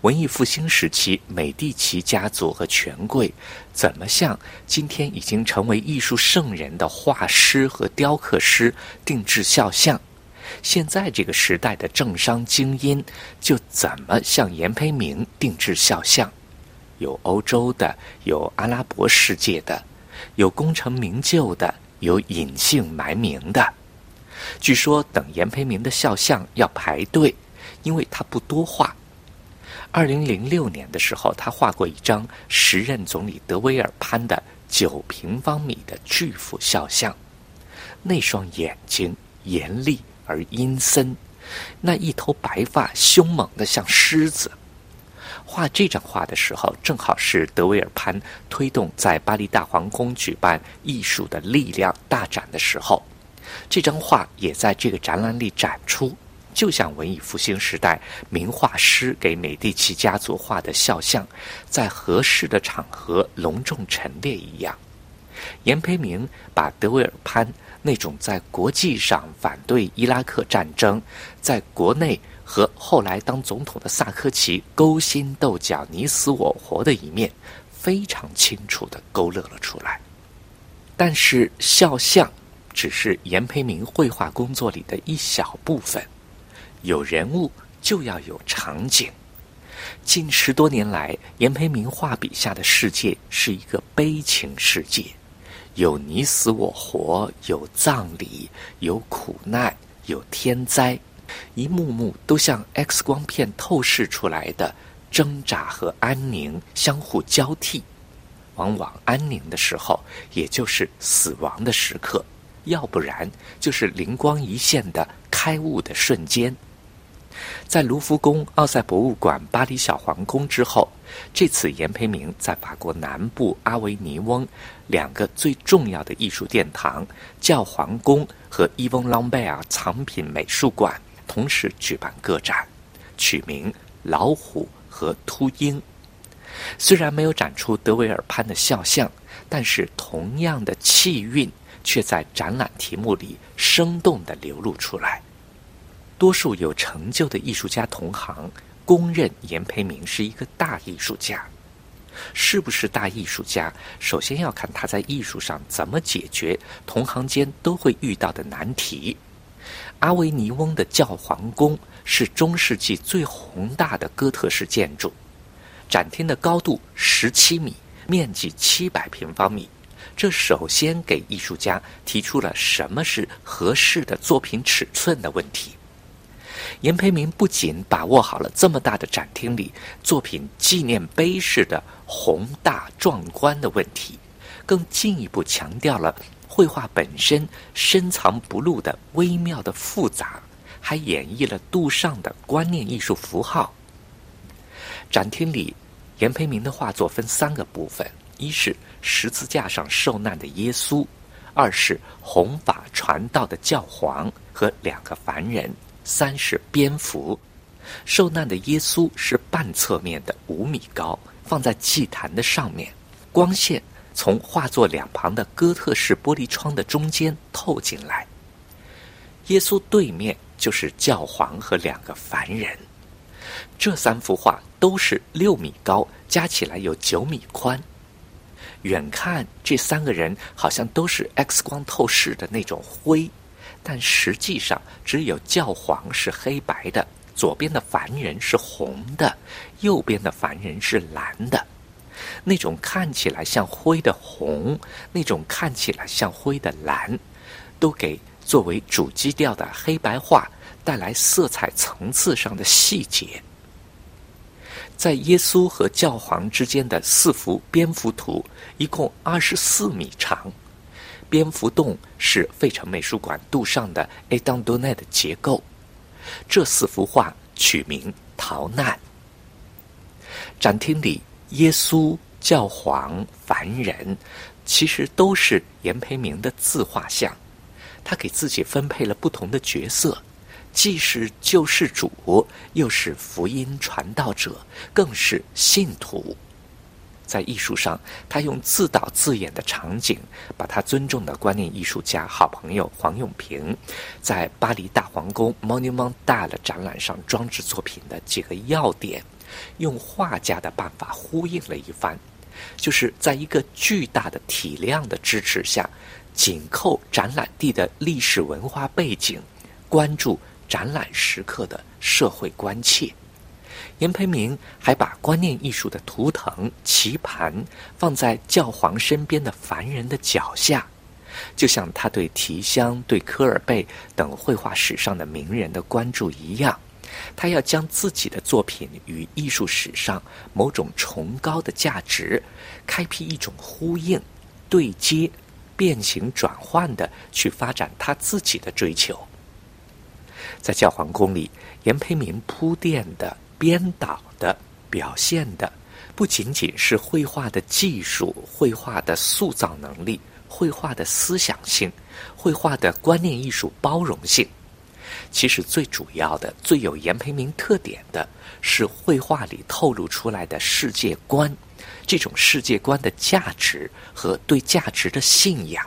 文艺复兴时期，美第奇家族和权贵怎么向今天已经成为艺术圣人的画师和雕刻师定制肖像？现在这个时代的政商精英就怎么向严培明定制肖像？有欧洲的，有阿拉伯世界的，有功成名就的，有隐姓埋名的。据说等严培明的肖像要排队，因为他不多画。二零零六年的时候，他画过一张时任总理德维尔潘的九平方米的巨幅肖像，那双眼睛严厉而阴森，那一头白发凶猛的像狮子。画这张画的时候，正好是德维尔潘推动在巴黎大皇宫举办艺术的力量大展的时候。这张画也在这个展览里展出，就像文艺复兴时代名画师给美第奇家族画的肖像，在合适的场合隆重陈列一样。严培明把德维尔潘那种在国际上反对伊拉克战争，在国内和后来当总统的萨科齐勾心斗角、你死我活的一面，非常清楚地勾勒了出来。但是肖像。只是严培明绘画工作里的一小部分，有人物就要有场景。近十多年来，严培明画笔下的世界是一个悲情世界，有你死我活，有葬礼，有苦难，有天灾，一幕幕都像 X 光片透视出来的挣扎和安宁相互交替。往往安宁的时候，也就是死亡的时刻；要不然就是灵光一现的开悟的瞬间。在卢浮宫、奥赛博物馆、巴黎小皇宫之后，这次严培明在法国南部阿维尼翁两个最重要的艺术殿堂——教皇宫和伊翁朗贝尔藏品美术馆，同时举办个展，取名《老虎和秃鹰》。虽然没有展出德维尔潘的肖像，但是同样的气韵却在展览题目里生动地流露出来。多数有成就的艺术家同行公认严培明是一个大艺术家。是不是大艺术家，首先要看他在艺术上怎么解决同行间都会遇到的难题。阿维尼翁的教皇宫是中世纪最宏大的哥特式建筑，展厅的高度十七米，面积七百平方米。这首先给艺术家提出了什么是合适的作品尺寸的问题。严培明不仅把握好了这么大的展厅里作品纪念碑式的宏大壮观的问题，更进一步强调了绘画本身深藏不露的微妙的复杂，还演绎了杜尚的观念艺术符号。展厅里，严培明的画作分三个部分：一是十字架上受难的耶稣，二是弘法传道的教皇和两个凡人。三是蝙蝠，受难的耶稣是半侧面的，五米高，放在祭坛的上面。光线从画作两旁的哥特式玻璃窗的中间透进来。耶稣对面就是教皇和两个凡人。这三幅画都是六米高，加起来有九米宽。远看这三个人好像都是 X 光透视的那种灰。但实际上，只有教皇是黑白的，左边的凡人是红的，右边的凡人是蓝的。那种看起来像灰的红，那种看起来像灰的蓝，都给作为主基调的黑白画带来色彩层次上的细节。在耶稣和教皇之间的四幅蝙蝠图，一共二十四米长。蝙蝠洞是费城美术馆杜尚的 A. d o n d o n e 的结构。这四幅画取名《逃难》。展厅里，耶稣、教皇、凡人，其实都是严培明的自画像。他给自己分配了不同的角色，既是救世主，又是福音传道者，更是信徒。在艺术上，他用自导自演的场景，把他尊重的观念艺术家、好朋友黄永平，在巴黎大皇宫 Monument d a l 展览上装置作品的几个要点，用画家的办法呼应了一番，就是在一个巨大的体量的支持下，紧扣展览地的历史文化背景，关注展览时刻的社会关切。严培明还把观念艺术的图腾棋盘放在教皇身边的凡人的脚下，就像他对提香、对科尔贝等绘画史上的名人的关注一样。他要将自己的作品与艺术史上某种崇高的价值开辟一种呼应、对接、变形转换的去发展他自己的追求。在教皇宫里，严培明铺垫的。编导的表现的不仅仅是绘画的技术、绘画的塑造能力、绘画的思想性、绘画的观念艺术包容性，其实最主要的、最有严培明特点的是绘画里透露出来的世界观，这种世界观的价值和对价值的信仰。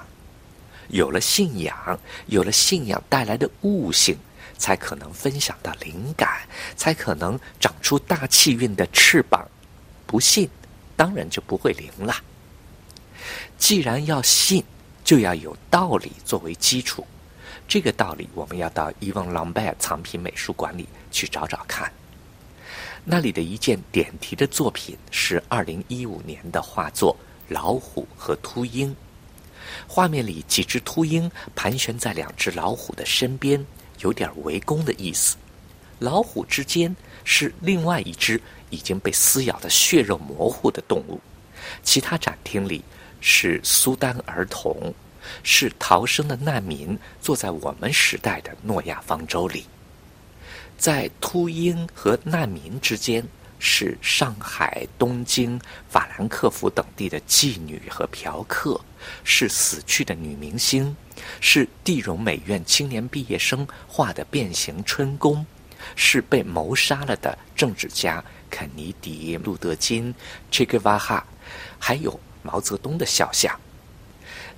有了信仰，有了信仰带来的悟性。才可能分享到灵感，才可能长出大气运的翅膀。不信，当然就不会灵了。既然要信，就要有道理作为基础。这个道理，我们要到伊翁朗贝尔藏品美术馆里去找找看。那里的一件点题的作品是二零一五年的画作《老虎和秃鹰》。画面里几只秃鹰盘旋在两只老虎的身边。有点围攻的意思，老虎之间是另外一只已经被撕咬的血肉模糊的动物，其他展厅里是苏丹儿童，是逃生的难民，坐在我们时代的诺亚方舟里。在秃鹰和难民之间，是上海、东京、法兰克福等地的妓女和嫖客，是死去的女明星，是地荣美院青年毕业生画的变形春宫，是被谋杀了的政治家。肯尼迪、路德金、切格瓦哈，还有毛泽东的肖像，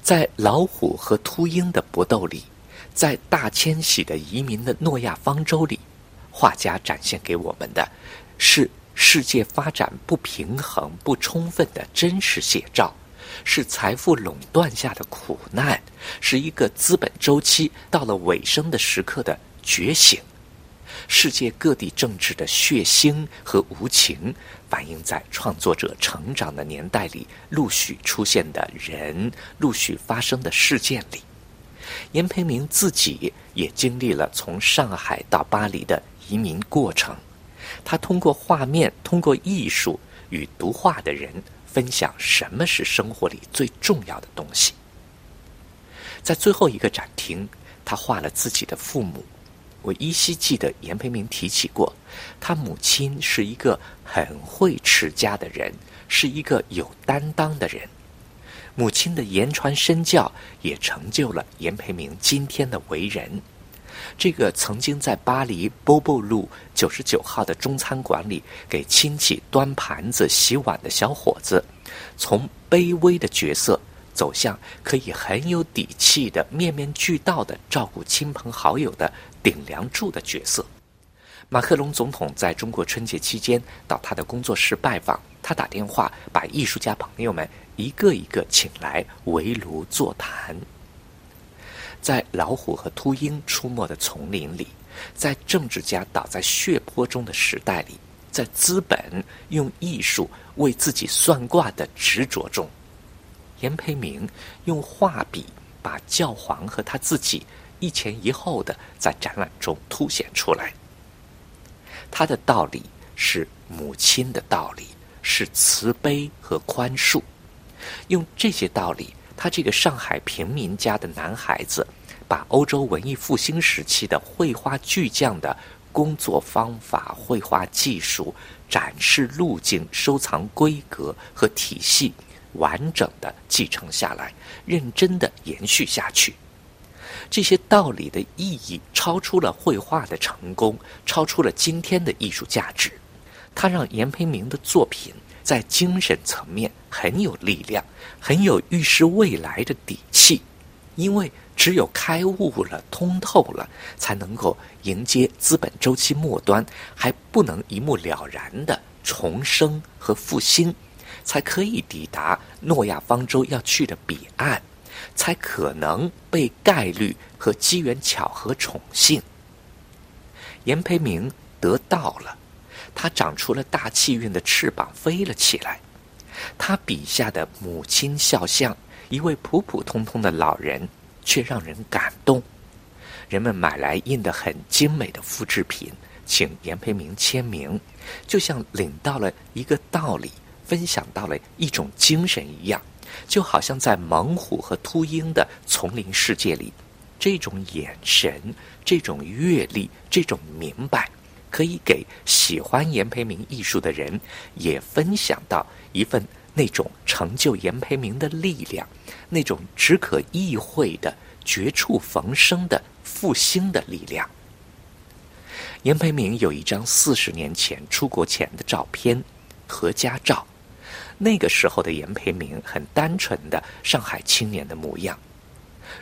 在老虎和秃鹰的搏斗里，在大迁徙的移民的诺亚方舟里，画家展现给我们的，是世界发展不平衡、不充分的真实写照，是财富垄断下的苦难，是一个资本周期到了尾声的时刻的觉醒。世界各地政治的血腥和无情，反映在创作者成长的年代里陆续出现的人、陆续发生的事件里。严培明自己也经历了从上海到巴黎的移民过程，他通过画面、通过艺术与读画的人分享什么是生活里最重要的东西。在最后一个展厅，他画了自己的父母。我依稀记得严培明提起过，他母亲是一个很会持家的人，是一个有担当的人。母亲的言传身教也成就了严培明今天的为人。这个曾经在巴黎波波路九十九号的中餐馆里给亲戚端盘子洗碗的小伙子，从卑微的角色走向可以很有底气的面面俱到的照顾亲朋好友的。顶梁柱的角色，马克龙总统在中国春节期间到他的工作室拜访，他打电话把艺术家朋友们一个一个请来围炉座谈。在老虎和秃鹰出没的丛林里，在政治家倒在血泊中的时代里，在资本用艺术为自己算卦的执着中，严培明用画笔把教皇和他自己。一前一后的在展览中凸显出来。他的道理是母亲的道理，是慈悲和宽恕。用这些道理，他这个上海平民家的男孩子，把欧洲文艺复兴时期的绘画巨匠的工作方法、绘画技术、展示路径、收藏规格和体系，完整的继承下来，认真的延续下去。这些道理的意义超出了绘画的成功，超出了今天的艺术价值。它让严培明的作品在精神层面很有力量，很有预示未来的底气。因为只有开悟了、通透了，才能够迎接资本周期末端还不能一目了然的重生和复兴，才可以抵达诺亚方舟要去的彼岸。才可能被概率和机缘巧合宠幸。严培明得到了，他长出了大气运的翅膀，飞了起来。他笔下的母亲肖像，一位普普通通的老人，却让人感动。人们买来印的很精美的复制品，请严培明签名，就像领到了一个道理，分享到了一种精神一样。就好像在猛虎和秃鹰的丛林世界里，这种眼神、这种阅历、这种明白，可以给喜欢严培明艺术的人也分享到一份那种成就严培明的力量，那种只可意会的绝处逢生的复兴的力量。严培明有一张四十年前出国前的照片，合家照。那个时候的严培明很单纯的上海青年的模样。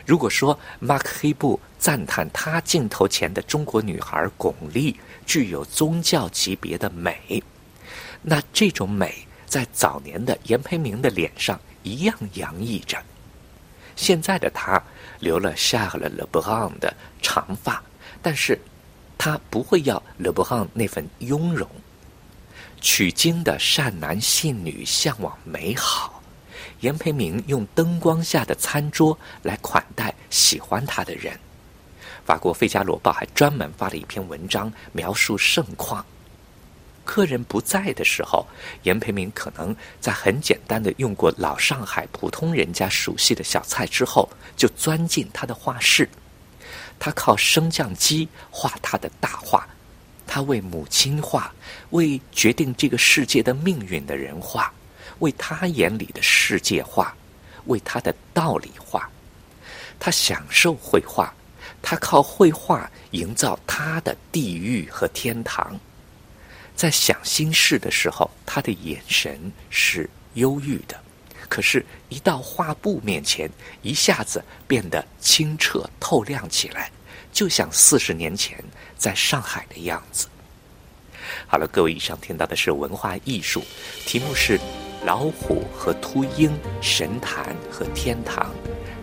如果说马克黑布赞叹他镜头前的中国女孩巩俐具有宗教级别的美，那这种美在早年的严培明的脸上一样洋溢着。现在的他留了夏了勒布朗的长发，但是他不会要勒布朗那份雍容。取经的善男信女向往美好，严培明用灯光下的餐桌来款待喜欢他的人。法国《费加罗报》还专门发了一篇文章描述盛况。客人不在的时候，严培明可能在很简单的用过老上海普通人家熟悉的小菜之后，就钻进他的画室。他靠升降机画他的大画，他为母亲画，为决定这个世界的命运的人画，为他眼里的世界画，为他的道理画。他享受绘画，他靠绘画营造他的地狱和天堂。在想心事的时候，他的眼神是忧郁的，可是，一到画布面前，一下子变得清澈透亮起来，就像四十年前在上海的样子。好了，各位，以上听到的是文化艺术，题目是《老虎和秃鹰》，神坛和天堂，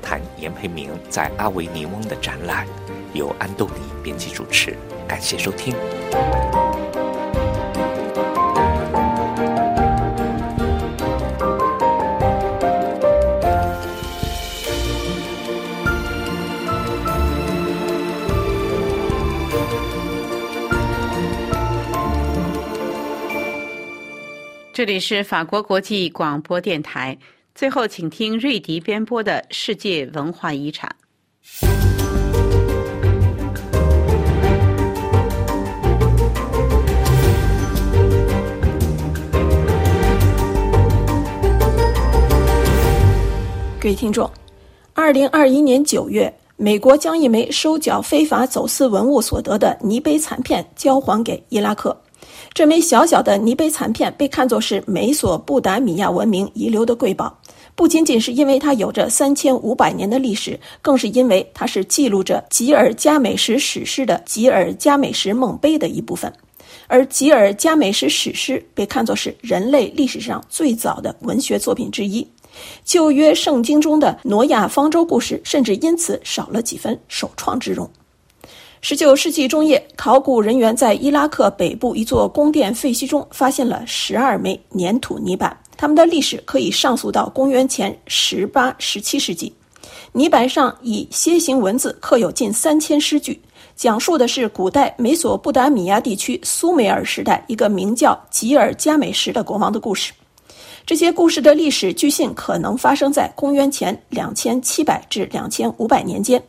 谈严培明在阿维尼翁的展览，由安东尼编辑主持，感谢收听。这里是法国国际广播电台。最后，请听瑞迪编播的《世界文化遗产》。各位听众，二零二一年九月，美国将一枚收缴非法走私文物所得的泥碑残片交还给伊拉克。这枚小小的泥碑残片被看作是美索不达米亚文明遗留的瑰宝，不仅仅是因为它有着三千五百年的历史，更是因为它是记录着吉尔加美什史诗的吉尔加美什梦碑的一部分。而吉尔加美什史诗被看作是人类历史上最早的文学作品之一，旧约圣经中的挪亚方舟故事甚至因此少了几分首创之荣。十九世纪中叶，考古人员在伊拉克北部一座宫殿废墟中发现了十二枚粘土泥板，它们的历史可以上溯到公元前十八、十七世纪。泥板上以楔形文字刻有近三千诗句，讲述的是古代美索不达米亚地区苏美尔时代一个名叫吉尔加美什的国王的故事。这些故事的历史据信可能发生在公元前两千七百至两千五百年间。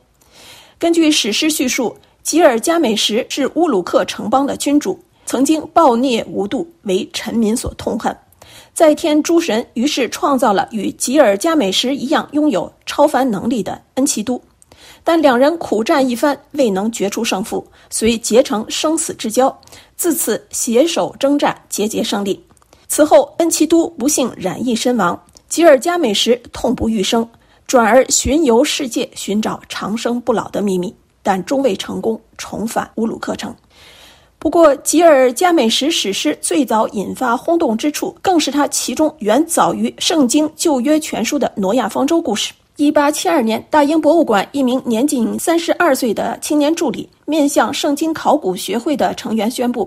根据史诗叙述。吉尔加美什是乌鲁克城邦的君主，曾经暴虐无度，为臣民所痛恨。在天诸神于是创造了与吉尔加美什一样拥有超凡能力的恩奇都，但两人苦战一番，未能决出胜负，遂结成生死之交，自此携手征战，节节胜利。此后，恩奇都不幸染疫身亡，吉尔加美什痛不欲生，转而巡游世界，寻找长生不老的秘密。但终未成功重返乌鲁克城。不过，吉尔加美什史诗最早引发轰动之处，更是他其中远早于《圣经旧约全书》的挪亚方舟故事。一八七二年，大英博物馆一名年仅三十二岁的青年助理，面向圣经考古学会的成员宣布。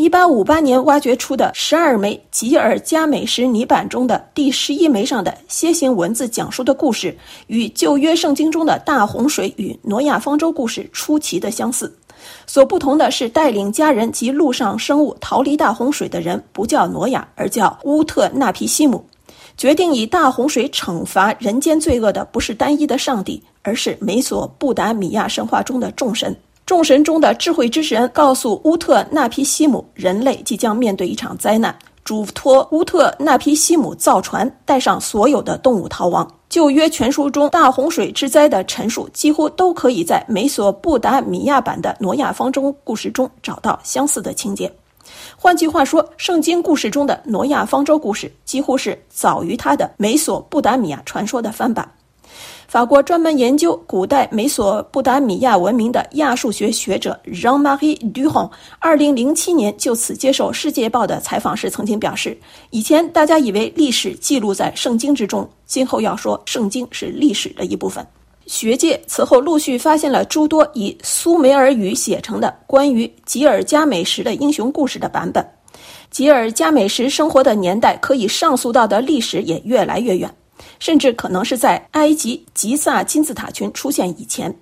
一八五八年挖掘出的十二枚吉尔加美什泥板中的第十一枚上的楔形文字讲述的故事，与旧约圣经中的大洪水与挪亚方舟故事出奇的相似。所不同的是，带领家人及陆上生物逃离大洪水的人不叫挪亚，而叫乌特纳皮西姆。决定以大洪水惩罚人间罪恶的不是单一的上帝，而是美索不达米亚神话中的众神。众神中的智慧之神告诉乌特纳皮西姆，人类即将面对一场灾难，嘱托乌特纳皮西姆造船，带上所有的动物逃亡。旧约全书中大洪水之灾的陈述，几乎都可以在美索不达米亚版的挪亚方舟故事中找到相似的情节。换句话说，圣经故事中的挪亚方舟故事，几乎是早于他的美索不达米亚传说的翻版。法国专门研究古代美索不达米亚文明的亚述学学者 Jean-Marie Duhon，二零零七年就此接受《世界报》的采访时曾经表示：“以前大家以为历史记录在圣经之中，今后要说圣经是历史的一部分。”学界此后陆续发现了诸多以苏美尔语写成的关于吉尔加美什的英雄故事的版本。吉尔加美什生活的年代可以上溯到的历史也越来越远。甚至可能是在埃及吉萨金字塔群出现以前，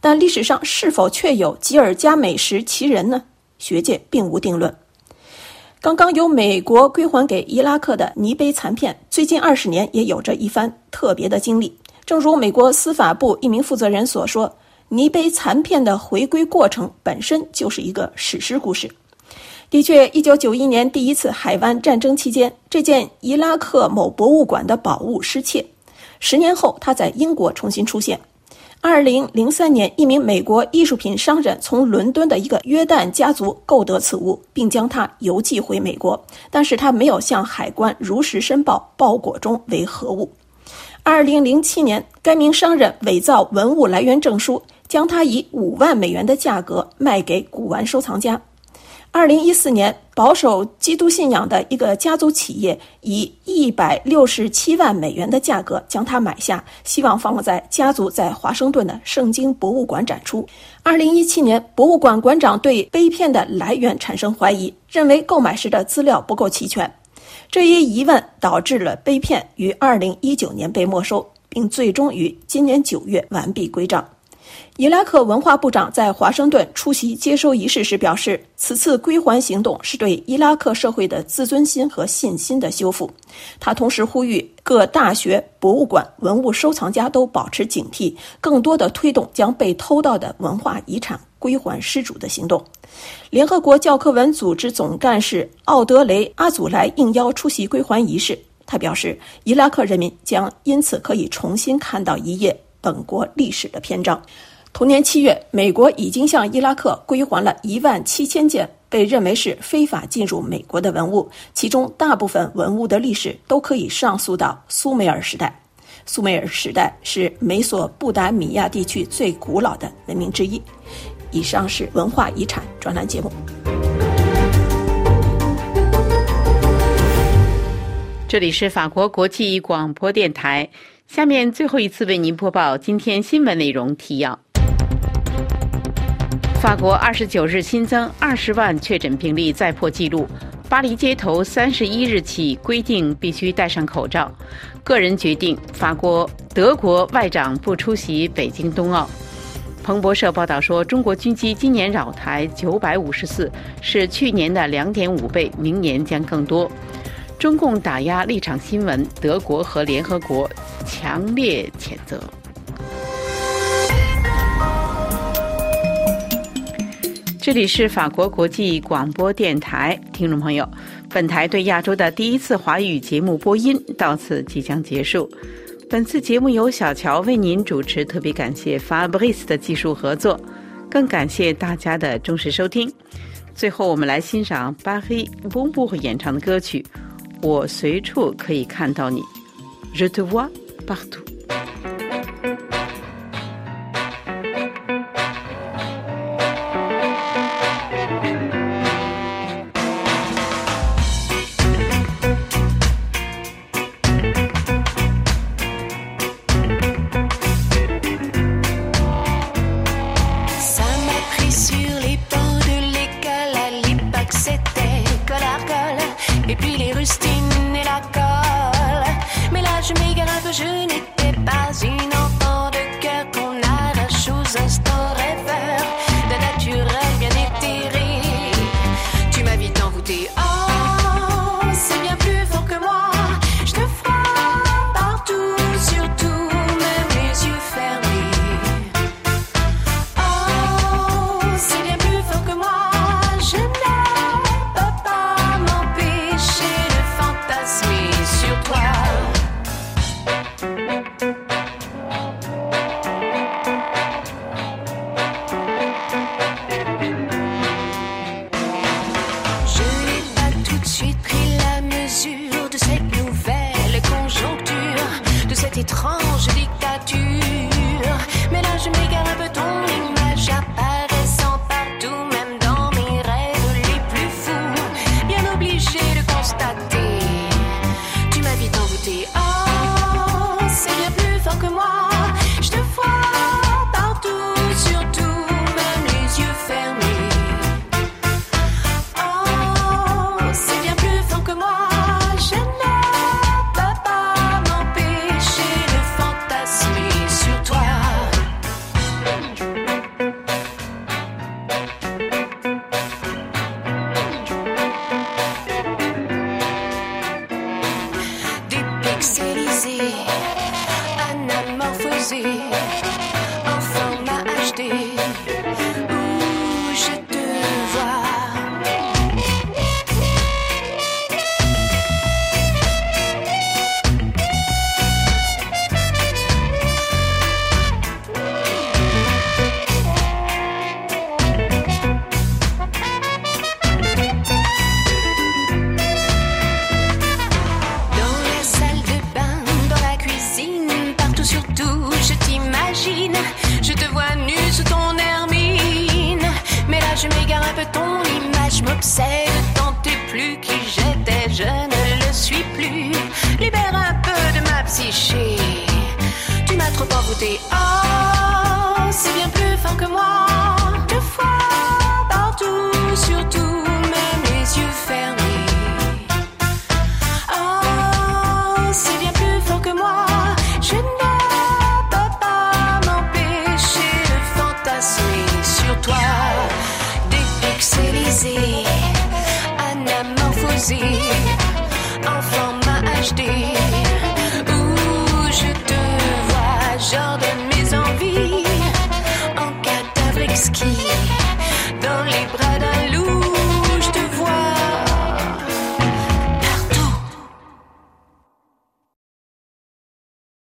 但历史上是否确有吉尔加美什其人呢？学界并无定论。刚刚由美国归还给伊拉克的尼碑残片，最近二十年也有着一番特别的经历。正如美国司法部一名负责人所说，尼碑残片的回归过程本身就是一个史诗故事。的确，一九九一年第一次海湾战争期间，这件伊拉克某博物馆的宝物失窃，十年后，它在英国重新出现。二零零三年，一名美国艺术品商人从伦敦的一个约旦家族购得此物，并将它邮寄回美国，但是他没有向海关如实申报包裹中为何物。二零零七年，该名商人伪造文物来源证书，将它以五万美元的价格卖给古玩收藏家。二零一四年，保守基督信仰的一个家族企业以一百六十七万美元的价格将它买下，希望放在家族在华盛顿的圣经博物馆展出。二零一七年，博物馆馆长对碑片的来源产生怀疑，认为购买时的资料不够齐全。这一疑问导致了碑片于二零一九年被没收，并最终于今年九月完璧归赵。伊拉克文化部长在华盛顿出席接收仪式时表示，此次归还行动是对伊拉克社会的自尊心和信心的修复。他同时呼吁各大学、博物馆、文物收藏家都保持警惕，更多的推动将被偷盗的文化遗产归还失主的行动。联合国教科文组织总干事奥德雷·阿祖莱应邀出席归还仪式。他表示，伊拉克人民将因此可以重新看到一页本国历史的篇章。同年七月，美国已经向伊拉克归还了一万七千件被认为是非法进入美国的文物，其中大部分文物的历史都可以上溯到苏美尔时代。苏美尔时代是美索不达米亚地区最古老的文明之一。以上是文化遗产专栏节目。这里是法国国际广播电台。下面最后一次为您播报今天新闻内容提要。法国二十九日新增二十万确诊病例，再破纪录。巴黎街头三十一日起规定必须戴上口罩。个人决定，法国、德国外长不出席北京冬奥。彭博社报道说，中国军机今年扰台九百五十次，是去年的两点五倍，明年将更多。中共打压立场新闻，德国和联合国强烈谴责。这里是法国国际广播电台，听众朋友，本台对亚洲的第一次华语节目播音到此即将结束。本次节目由小乔为您主持，特别感谢 Fabrice 的技术合作，更感谢大家的忠实收听。最后，我们来欣赏巴黑翁布演唱的歌曲《我随处可以看到你》，Je te vois partout。